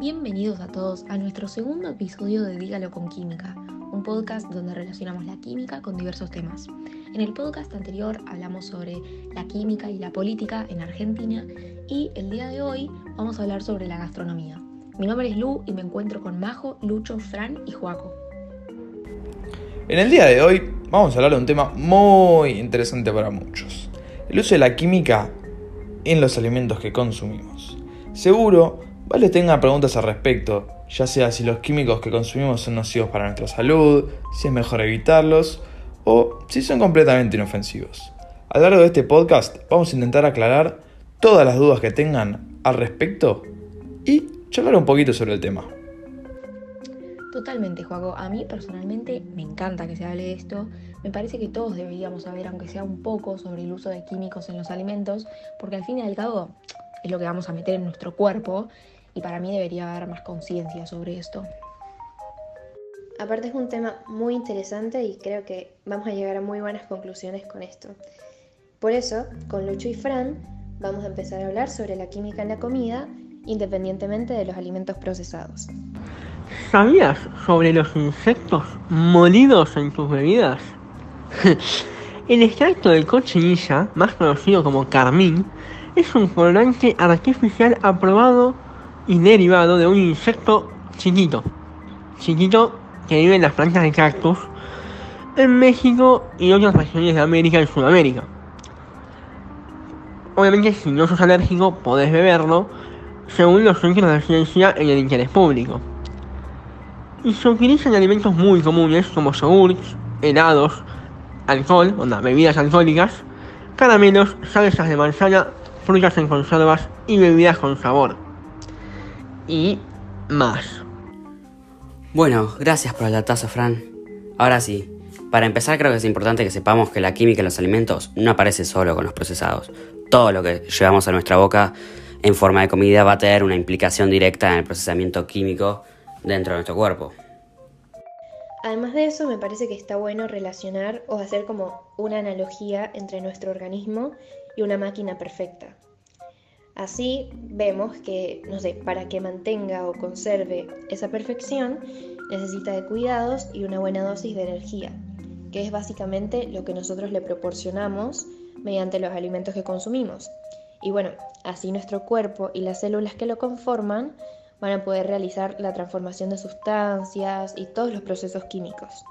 Bienvenidos a todos a nuestro segundo episodio de Dígalo con Química, un podcast donde relacionamos la química con diversos temas. En el podcast anterior hablamos sobre la química y la política en Argentina y el día de hoy vamos a hablar sobre la gastronomía. Mi nombre es Lu y me encuentro con Majo, Lucho, Fran y Joaco. En el día de hoy vamos a hablar de un tema muy interesante para muchos, el uso de la química en los alimentos que consumimos. Seguro Vale tengan preguntas al respecto, ya sea si los químicos que consumimos son nocivos para nuestra salud, si es mejor evitarlos o si son completamente inofensivos. A lo largo de este podcast vamos a intentar aclarar todas las dudas que tengan al respecto y charlar un poquito sobre el tema. Totalmente, Juaco. A mí personalmente me encanta que se hable de esto. Me parece que todos deberíamos saber, aunque sea un poco, sobre el uso de químicos en los alimentos, porque al fin y al cabo es lo que vamos a meter en nuestro cuerpo y para mí debería haber más conciencia sobre esto. Aparte es un tema muy interesante y creo que vamos a llegar a muy buenas conclusiones con esto. Por eso, con Lucho y Fran, vamos a empezar a hablar sobre la química en la comida, independientemente de los alimentos procesados. ¿Sabías sobre los insectos molidos en tus bebidas? El extracto de cochinilla, más conocido como carmín, es un colorante artificial aprobado y derivado de un insecto chiquito, chiquito que vive en las plantas de cactus en México y otras regiones de América y Sudamérica. Obviamente si no sos alérgico podés beberlo según los centros de ciencia en el interés público. Y se utiliza en alimentos muy comunes como yogurts, helados, alcohol, onda, bebidas alcohólicas, caramelos, salsas de manzana, frutas en conservas y bebidas con sabor y más. Bueno, gracias por el datazo, Fran. Ahora sí, para empezar creo que es importante que sepamos que la química en los alimentos no aparece solo con los procesados. Todo lo que llevamos a nuestra boca en forma de comida va a tener una implicación directa en el procesamiento químico dentro de nuestro cuerpo. Además de eso, me parece que está bueno relacionar o hacer como una analogía entre nuestro organismo y una máquina perfecta. Así vemos que, no sé, para que mantenga o conserve esa perfección, necesita de cuidados y una buena dosis de energía, que es básicamente lo que nosotros le proporcionamos mediante los alimentos que consumimos. Y bueno, así nuestro cuerpo y las células que lo conforman van a poder realizar la transformación de sustancias y todos los procesos químicos.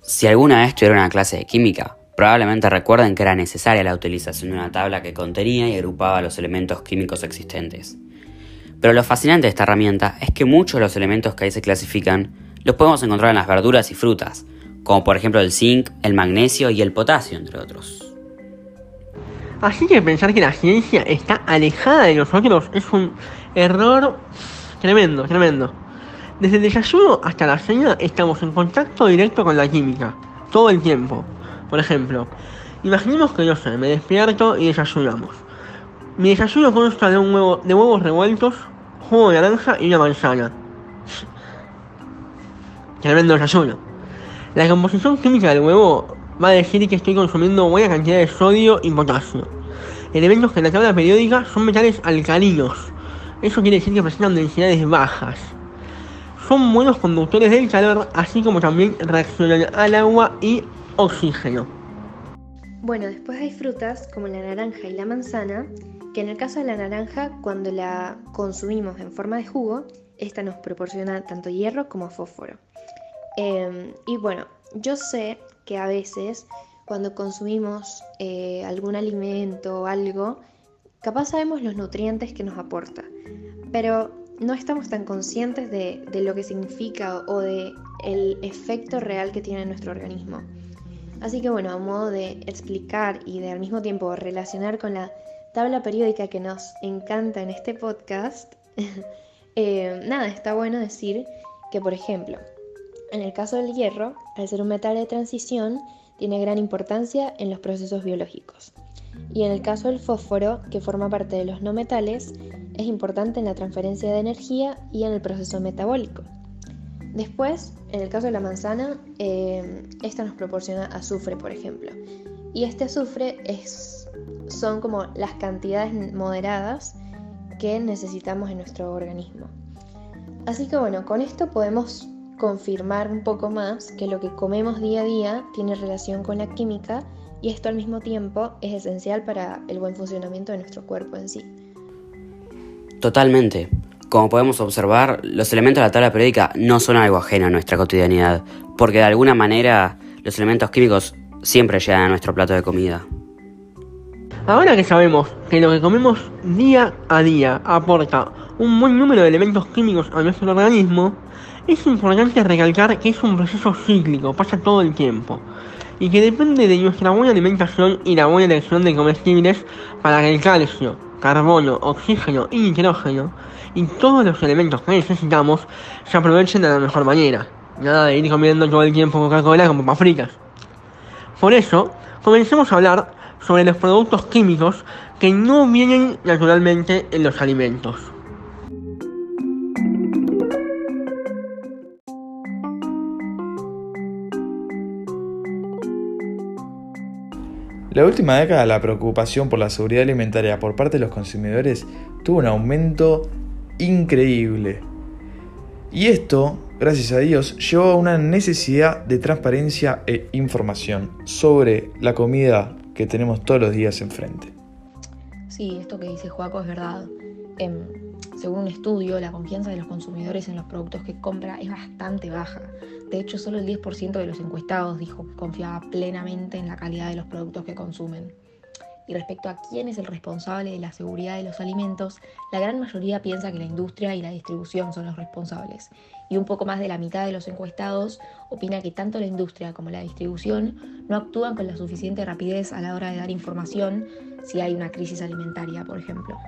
Si alguna vez tuvieron una clase de química, Probablemente recuerden que era necesaria la utilización de una tabla que contenía y agrupaba los elementos químicos existentes. Pero lo fascinante de esta herramienta es que muchos de los elementos que ahí se clasifican los podemos encontrar en las verduras y frutas, como por ejemplo el zinc, el magnesio y el potasio, entre otros. Así que pensar que la ciencia está alejada de nosotros es un error tremendo, tremendo. Desde el desayuno hasta la cena estamos en contacto directo con la química, todo el tiempo. Por ejemplo, imaginemos que yo sé, me despierto y desayunamos. Mi desayuno consta de un huevo, de huevos revueltos, jugo de naranja y una manzana. Tremendo desayuno. La composición química del huevo va a decir que estoy consumiendo buena cantidad de sodio y potasio. Elementos que en la tabla periódica son metales alcalinos. Eso quiere decir que presentan densidades bajas. Son buenos conductores del calor, así como también reaccionan al agua y oxígeno. Bueno, después hay frutas como la naranja y la manzana, que en el caso de la naranja, cuando la consumimos en forma de jugo, esta nos proporciona tanto hierro como fósforo. Em, y bueno, yo sé que a veces cuando consumimos eh, algún alimento o algo, capaz sabemos los nutrientes que nos aporta, pero no estamos tan conscientes de, de lo que significa o de el efecto real que tiene en nuestro organismo. Así que bueno, a modo de explicar y de al mismo tiempo relacionar con la tabla periódica que nos encanta en este podcast, eh, nada, está bueno decir que por ejemplo, en el caso del hierro, al ser un metal de transición, tiene gran importancia en los procesos biológicos. Y en el caso del fósforo, que forma parte de los no metales, es importante en la transferencia de energía y en el proceso metabólico. Después, en el caso de la manzana, eh, esta nos proporciona azufre, por ejemplo. Y este azufre es, son como las cantidades moderadas que necesitamos en nuestro organismo. Así que bueno, con esto podemos confirmar un poco más que lo que comemos día a día tiene relación con la química y esto al mismo tiempo es esencial para el buen funcionamiento de nuestro cuerpo en sí. Totalmente. Como podemos observar, los elementos de la tabla periódica no son algo ajeno a nuestra cotidianidad, porque de alguna manera los elementos químicos siempre llegan a nuestro plato de comida. Ahora que sabemos que lo que comemos día a día aporta un buen número de elementos químicos a nuestro organismo, es importante recalcar que es un proceso cíclico, pasa todo el tiempo, y que depende de nuestra buena alimentación y la buena elección de comestibles para que el calcio, carbono, oxígeno y nitrógeno y todos los elementos que necesitamos se aprovechen de la mejor manera. Nada de ir comiendo todo el tiempo Coca-Cola como papas fritas. Por eso, comencemos a hablar sobre los productos químicos que no vienen naturalmente en los alimentos. La última década la preocupación por la seguridad alimentaria por parte de los consumidores tuvo un aumento increíble. Y esto, gracias a Dios, llevó a una necesidad de transparencia e información sobre la comida que tenemos todos los días enfrente. Sí, esto que dice Joaco es verdad. Em, según un estudio, la confianza de los consumidores en los productos que compra es bastante baja. De hecho, solo el 10% de los encuestados dijo que confiaba plenamente en la calidad de los productos que consumen. Y respecto a quién es el responsable de la seguridad de los alimentos, la gran mayoría piensa que la industria y la distribución son los responsables. Y un poco más de la mitad de los encuestados opina que tanto la industria como la distribución no actúan con la suficiente rapidez a la hora de dar información si hay una crisis alimentaria, por ejemplo.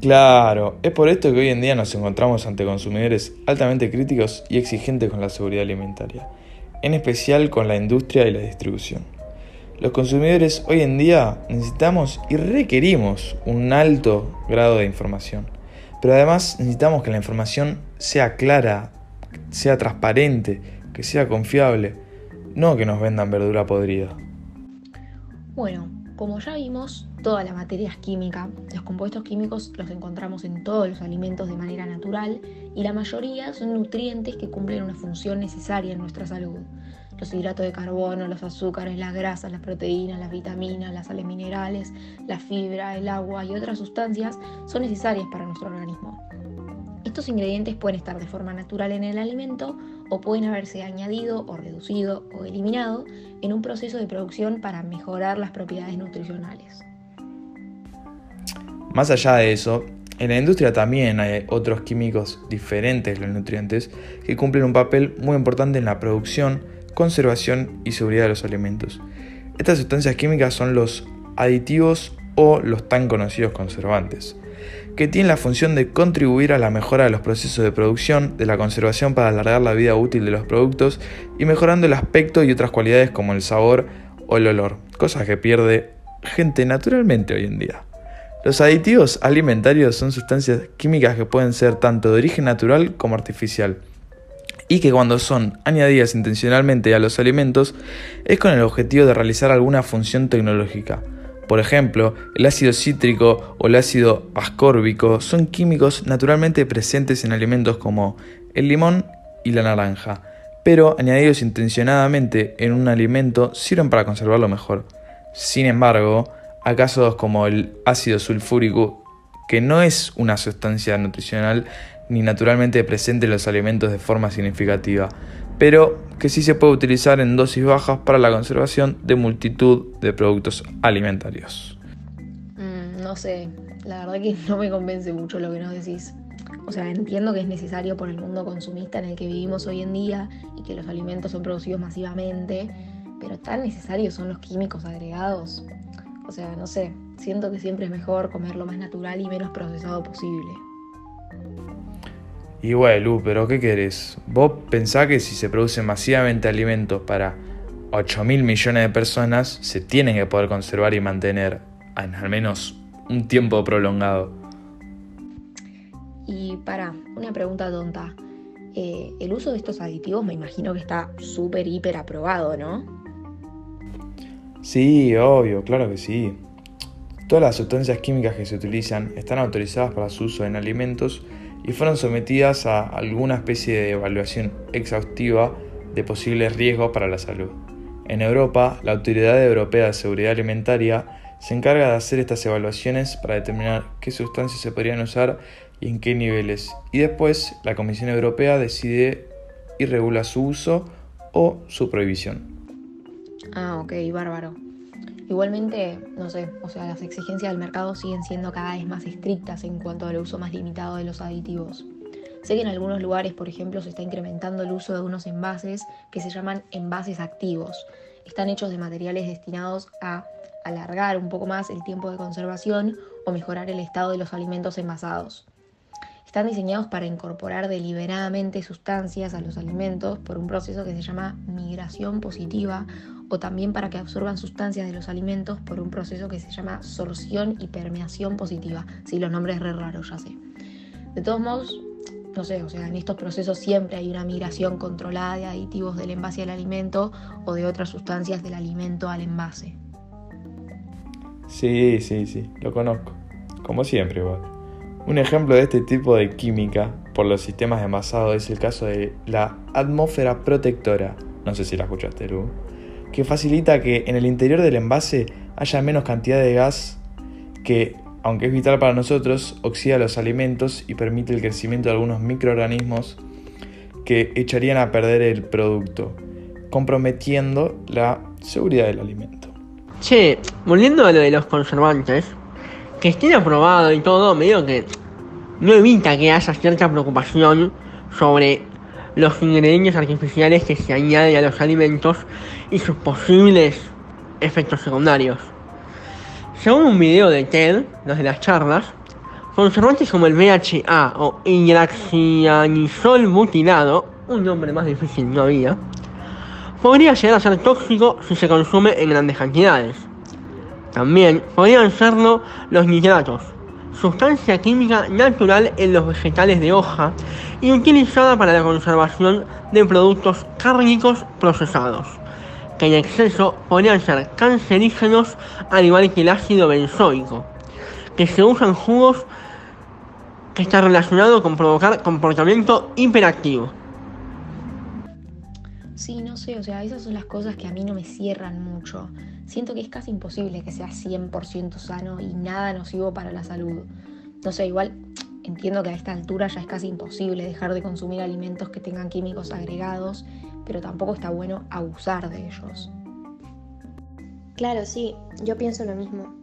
Claro, es por esto que hoy en día nos encontramos ante consumidores altamente críticos y exigentes con la seguridad alimentaria, en especial con la industria y la distribución. Los consumidores hoy en día necesitamos y requerimos un alto grado de información, pero además necesitamos que la información sea clara, sea transparente, que sea confiable, no que nos vendan verdura podrida. Bueno, como ya vimos, toda la materia es química. Los compuestos químicos los encontramos en todos los alimentos de manera natural y la mayoría son nutrientes que cumplen una función necesaria en nuestra salud los hidratos de carbono, los azúcares, las grasas, las proteínas, las vitaminas, las sales minerales, la fibra, el agua y otras sustancias son necesarias para nuestro organismo. Estos ingredientes pueden estar de forma natural en el alimento o pueden haberse añadido o reducido o eliminado en un proceso de producción para mejorar las propiedades nutricionales. Más allá de eso, en la industria también hay otros químicos diferentes los nutrientes que cumplen un papel muy importante en la producción conservación y seguridad de los alimentos. Estas sustancias químicas son los aditivos o los tan conocidos conservantes, que tienen la función de contribuir a la mejora de los procesos de producción, de la conservación para alargar la vida útil de los productos y mejorando el aspecto y otras cualidades como el sabor o el olor, cosas que pierde gente naturalmente hoy en día. Los aditivos alimentarios son sustancias químicas que pueden ser tanto de origen natural como artificial, y que cuando son añadidas intencionalmente a los alimentos es con el objetivo de realizar alguna función tecnológica. Por ejemplo, el ácido cítrico o el ácido ascórbico son químicos naturalmente presentes en alimentos como el limón y la naranja, pero añadidos intencionadamente en un alimento sirven para conservarlo mejor. Sin embargo, hay casos como el ácido sulfúrico, que no es una sustancia nutricional ni naturalmente presente en los alimentos de forma significativa, pero que sí se puede utilizar en dosis bajas para la conservación de multitud de productos alimentarios. Mm, no sé, la verdad que no me convence mucho lo que nos decís. O sea, entiendo que es necesario por el mundo consumista en el que vivimos hoy en día y que los alimentos son producidos masivamente, pero tan necesarios son los químicos agregados. O sea, no sé, siento que siempre es mejor comer lo más natural y menos procesado posible. Y bueno, Lu, pero ¿qué querés? Vos pensás que si se producen masivamente alimentos para 8 mil millones de personas, se tienen que poder conservar y mantener en al menos un tiempo prolongado. Y para, una pregunta tonta. Eh, el uso de estos aditivos me imagino que está súper, hiper aprobado, ¿no? Sí, obvio, claro que sí. Todas las sustancias químicas que se utilizan están autorizadas para su uso en alimentos y fueron sometidas a alguna especie de evaluación exhaustiva de posibles riesgos para la salud. En Europa, la Autoridad Europea de Seguridad Alimentaria se encarga de hacer estas evaluaciones para determinar qué sustancias se podrían usar y en qué niveles, y después la Comisión Europea decide y regula su uso o su prohibición. Ah, ok, bárbaro. Igualmente, no sé, o sea, las exigencias del mercado siguen siendo cada vez más estrictas en cuanto al uso más limitado de los aditivos. Sé que en algunos lugares, por ejemplo, se está incrementando el uso de unos envases que se llaman envases activos. Están hechos de materiales destinados a alargar un poco más el tiempo de conservación o mejorar el estado de los alimentos envasados. Están diseñados para incorporar deliberadamente sustancias a los alimentos por un proceso que se llama migración positiva o también para que absorban sustancias de los alimentos por un proceso que se llama sorción y permeación positiva. Si los nombres re raros, ya sé. De todos modos, no sé, o sea, en estos procesos siempre hay una migración controlada de aditivos del envase al alimento o de otras sustancias del alimento al envase. Sí, sí, sí, lo conozco. Como siempre, igual. Un ejemplo de este tipo de química por los sistemas de envasado es el caso de la atmósfera protectora. No sé si la escuchaste, Lu que facilita que en el interior del envase haya menos cantidad de gas que, aunque es vital para nosotros, oxida los alimentos y permite el crecimiento de algunos microorganismos que echarían a perder el producto, comprometiendo la seguridad del alimento. Che, volviendo a lo de los conservantes, que estén aprobados y todo, medio que no evita que haya cierta preocupación sobre los ingredientes artificiales que se añaden a los alimentos y sus posibles efectos secundarios. Según un video de TED, los de las charlas, conservantes como el VHA o hidraxianisol butilado, un nombre más difícil no había, podría llegar a ser tóxico si se consume en grandes cantidades. También podrían serlo los nitratos, sustancia química natural en los vegetales de hoja y utilizada para la conservación de productos cárnicos procesados, que en exceso podrían ser cancerígenos al igual que el ácido benzoico, que se usa en jugos que está relacionado con provocar comportamiento hiperactivo. O sea, esas son las cosas que a mí no me cierran mucho. Siento que es casi imposible que sea 100% sano y nada nocivo para la salud. No sé, igual entiendo que a esta altura ya es casi imposible dejar de consumir alimentos que tengan químicos agregados, pero tampoco está bueno abusar de ellos. Claro, sí, yo pienso lo mismo.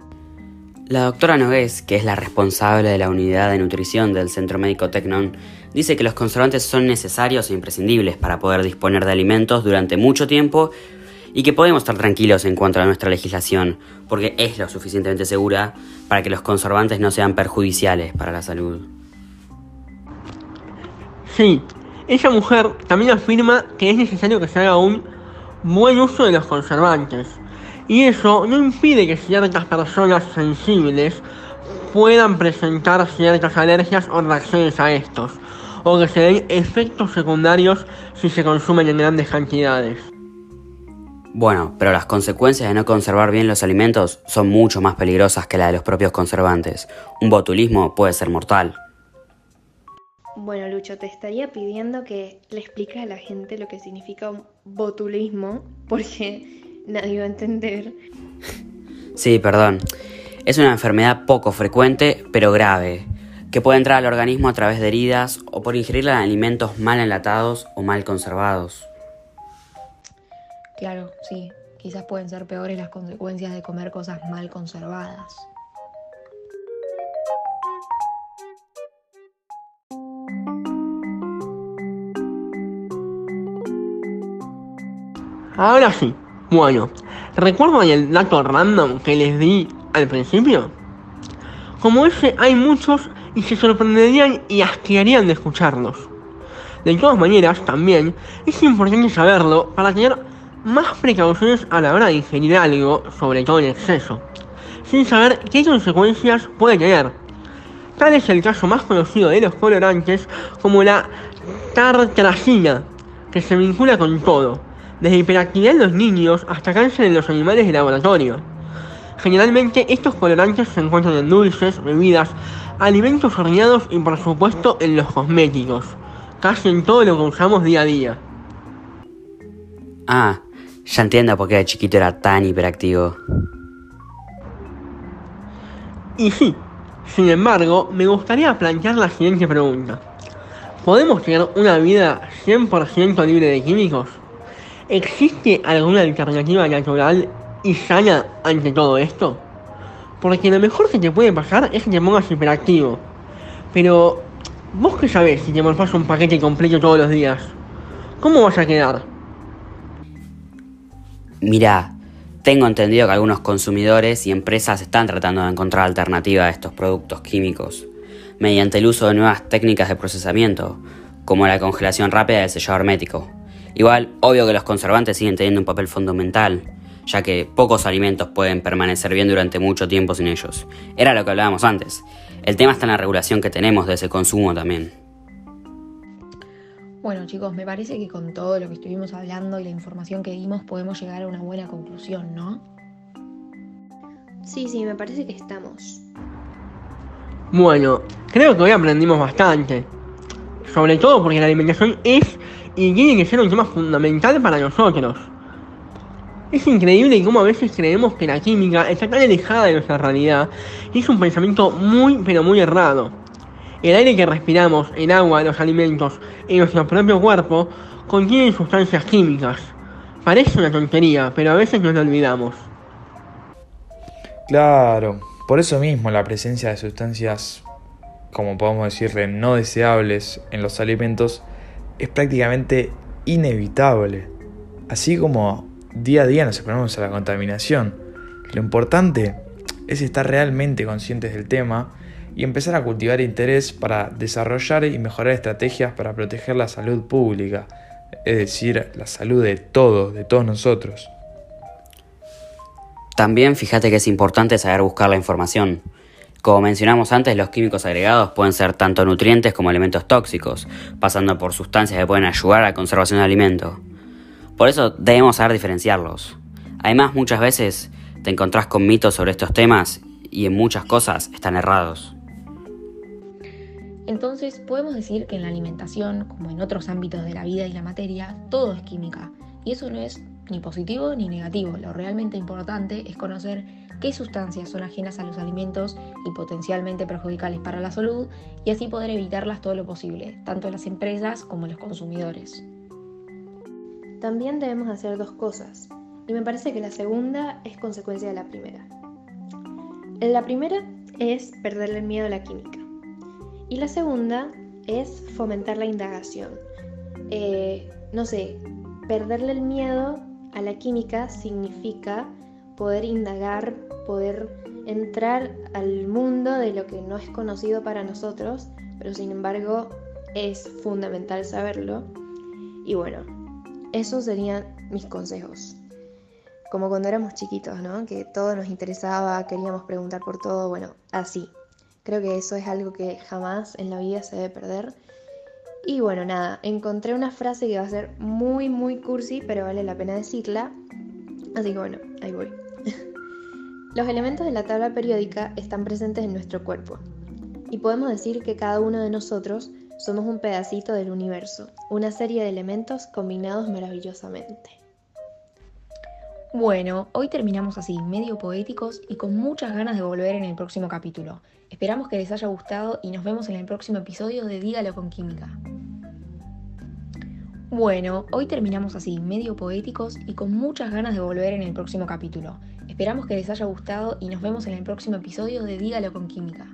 La doctora Nogués, que es la responsable de la unidad de nutrición del Centro Médico Tecnon, dice que los conservantes son necesarios e imprescindibles para poder disponer de alimentos durante mucho tiempo y que podemos estar tranquilos en cuanto a nuestra legislación, porque es lo suficientemente segura para que los conservantes no sean perjudiciales para la salud. Sí, esa mujer también afirma que es necesario que se haga un buen uso de los conservantes, y eso no impide que ciertas personas sensibles puedan presentar ciertas alergias o reacciones a estos, o que se den efectos secundarios si se consumen en grandes cantidades. Bueno, pero las consecuencias de no conservar bien los alimentos son mucho más peligrosas que las de los propios conservantes. Un botulismo puede ser mortal. Bueno, Lucho, te estaría pidiendo que le expliques a la gente lo que significa un botulismo, porque nadie va a entender. Sí, perdón. Es una enfermedad poco frecuente, pero grave, que puede entrar al organismo a través de heridas o por ingerir alimentos mal enlatados o mal conservados. Claro, sí, quizás pueden ser peores las consecuencias de comer cosas mal conservadas. Ahora sí, bueno, ¿recuerdan el dato random que les di al principio? Como ese hay muchos y se sorprenderían y asquearían de escucharlos. De todas maneras, también es importante saberlo para tener más precauciones a la hora de ingerir algo, sobre todo en exceso, sin saber qué consecuencias puede tener. Tal es el caso más conocido de los colorantes como la tartracina, que se vincula con todo, desde hiperactividad en los niños hasta cáncer en los animales de laboratorio. Generalmente estos colorantes se encuentran en dulces, bebidas, alimentos horneados y por supuesto en los cosméticos, casi en todo lo que usamos día a día. Ah, ya entiendo por qué de chiquito era tan hiperactivo. Y sí, sin embargo, me gustaría plantear la siguiente pregunta. ¿Podemos tener una vida 100% libre de químicos? ¿Existe alguna alternativa natural y sana ante todo esto? Porque lo mejor que te puede pasar es que te pongas hiperactivo. Pero, ¿vos qué sabés si te morfás un paquete completo todos los días? ¿Cómo vas a quedar? Mira, tengo entendido que algunos consumidores y empresas están tratando de encontrar alternativas a estos productos químicos mediante el uso de nuevas técnicas de procesamiento, como la congelación rápida del sellado hermético. Igual, obvio que los conservantes siguen teniendo un papel fundamental, ya que pocos alimentos pueden permanecer bien durante mucho tiempo sin ellos. Era lo que hablábamos antes. El tema está en la regulación que tenemos de ese consumo también. Bueno chicos, me parece que con todo lo que estuvimos hablando y la información que dimos podemos llegar a una buena conclusión, ¿no? Sí, sí, me parece que estamos. Bueno, creo que hoy aprendimos bastante. Sobre todo porque la alimentación es y tiene que ser un tema fundamental para nosotros. Es increíble cómo a veces creemos que la química está tan alejada de nuestra realidad y es un pensamiento muy pero muy errado. El aire que respiramos, el agua, los alimentos y nuestro propio cuerpo contienen sustancias químicas. Parece una tontería, pero a veces nos lo olvidamos. Claro, por eso mismo la presencia de sustancias, como podemos decirle, no deseables en los alimentos es prácticamente inevitable. Así como día a día nos exponemos a la contaminación. Lo importante es estar realmente conscientes del tema y empezar a cultivar interés para desarrollar y mejorar estrategias para proteger la salud pública, es decir, la salud de todos, de todos nosotros. También fíjate que es importante saber buscar la información. Como mencionamos antes, los químicos agregados pueden ser tanto nutrientes como elementos tóxicos, pasando por sustancias que pueden ayudar a la conservación del alimento. Por eso debemos saber diferenciarlos. Además, muchas veces te encontrás con mitos sobre estos temas y en muchas cosas están errados. Entonces podemos decir que en la alimentación, como en otros ámbitos de la vida y la materia, todo es química. Y eso no es ni positivo ni negativo. Lo realmente importante es conocer qué sustancias son ajenas a los alimentos y potencialmente perjudiciales para la salud y así poder evitarlas todo lo posible, tanto las empresas como los consumidores. También debemos hacer dos cosas, y me parece que la segunda es consecuencia de la primera. La primera es perderle el miedo a la química. Y la segunda es fomentar la indagación. Eh, no sé, perderle el miedo a la química significa poder indagar, poder entrar al mundo de lo que no es conocido para nosotros, pero sin embargo es fundamental saberlo. Y bueno, esos serían mis consejos. Como cuando éramos chiquitos, ¿no? Que todo nos interesaba, queríamos preguntar por todo, bueno, así. Creo que eso es algo que jamás en la vida se debe perder. Y bueno, nada, encontré una frase que va a ser muy, muy cursi, pero vale la pena decirla. Así que bueno, ahí voy. Los elementos de la tabla periódica están presentes en nuestro cuerpo. Y podemos decir que cada uno de nosotros somos un pedacito del universo, una serie de elementos combinados maravillosamente. Bueno, hoy terminamos así, medio poéticos y con muchas ganas de volver en el próximo capítulo. Esperamos que les haya gustado y nos vemos en el próximo episodio de Dígalo con Química. Bueno, hoy terminamos así, medio poéticos y con muchas ganas de volver en el próximo capítulo. Esperamos que les haya gustado y nos vemos en el próximo episodio de Dígalo con Química.